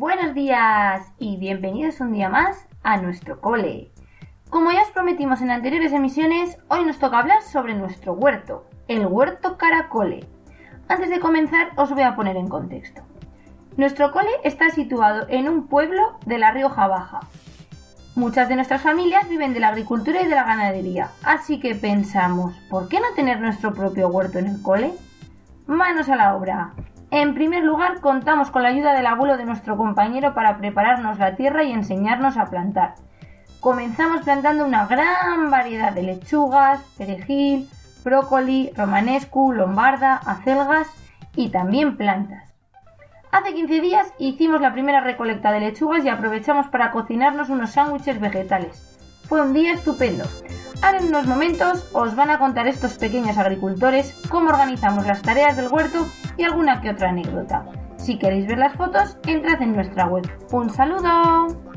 Buenos días y bienvenidos un día más a nuestro cole. Como ya os prometimos en anteriores emisiones, hoy nos toca hablar sobre nuestro huerto, el huerto Caracole. Antes de comenzar os voy a poner en contexto. Nuestro cole está situado en un pueblo de la Rioja Baja. Muchas de nuestras familias viven de la agricultura y de la ganadería, así que pensamos, ¿por qué no tener nuestro propio huerto en el cole? Manos a la obra. En primer lugar, contamos con la ayuda del abuelo de nuestro compañero para prepararnos la tierra y enseñarnos a plantar. Comenzamos plantando una gran variedad de lechugas, perejil, brócoli, romanescu, lombarda, acelgas y también plantas. Hace 15 días hicimos la primera recolecta de lechugas y aprovechamos para cocinarnos unos sándwiches vegetales. Fue un día estupendo. Ahora en unos momentos os van a contar estos pequeños agricultores cómo organizamos las tareas del huerto y alguna que otra anécdota. Si queréis ver las fotos, entrad en nuestra web. ¡Un saludo!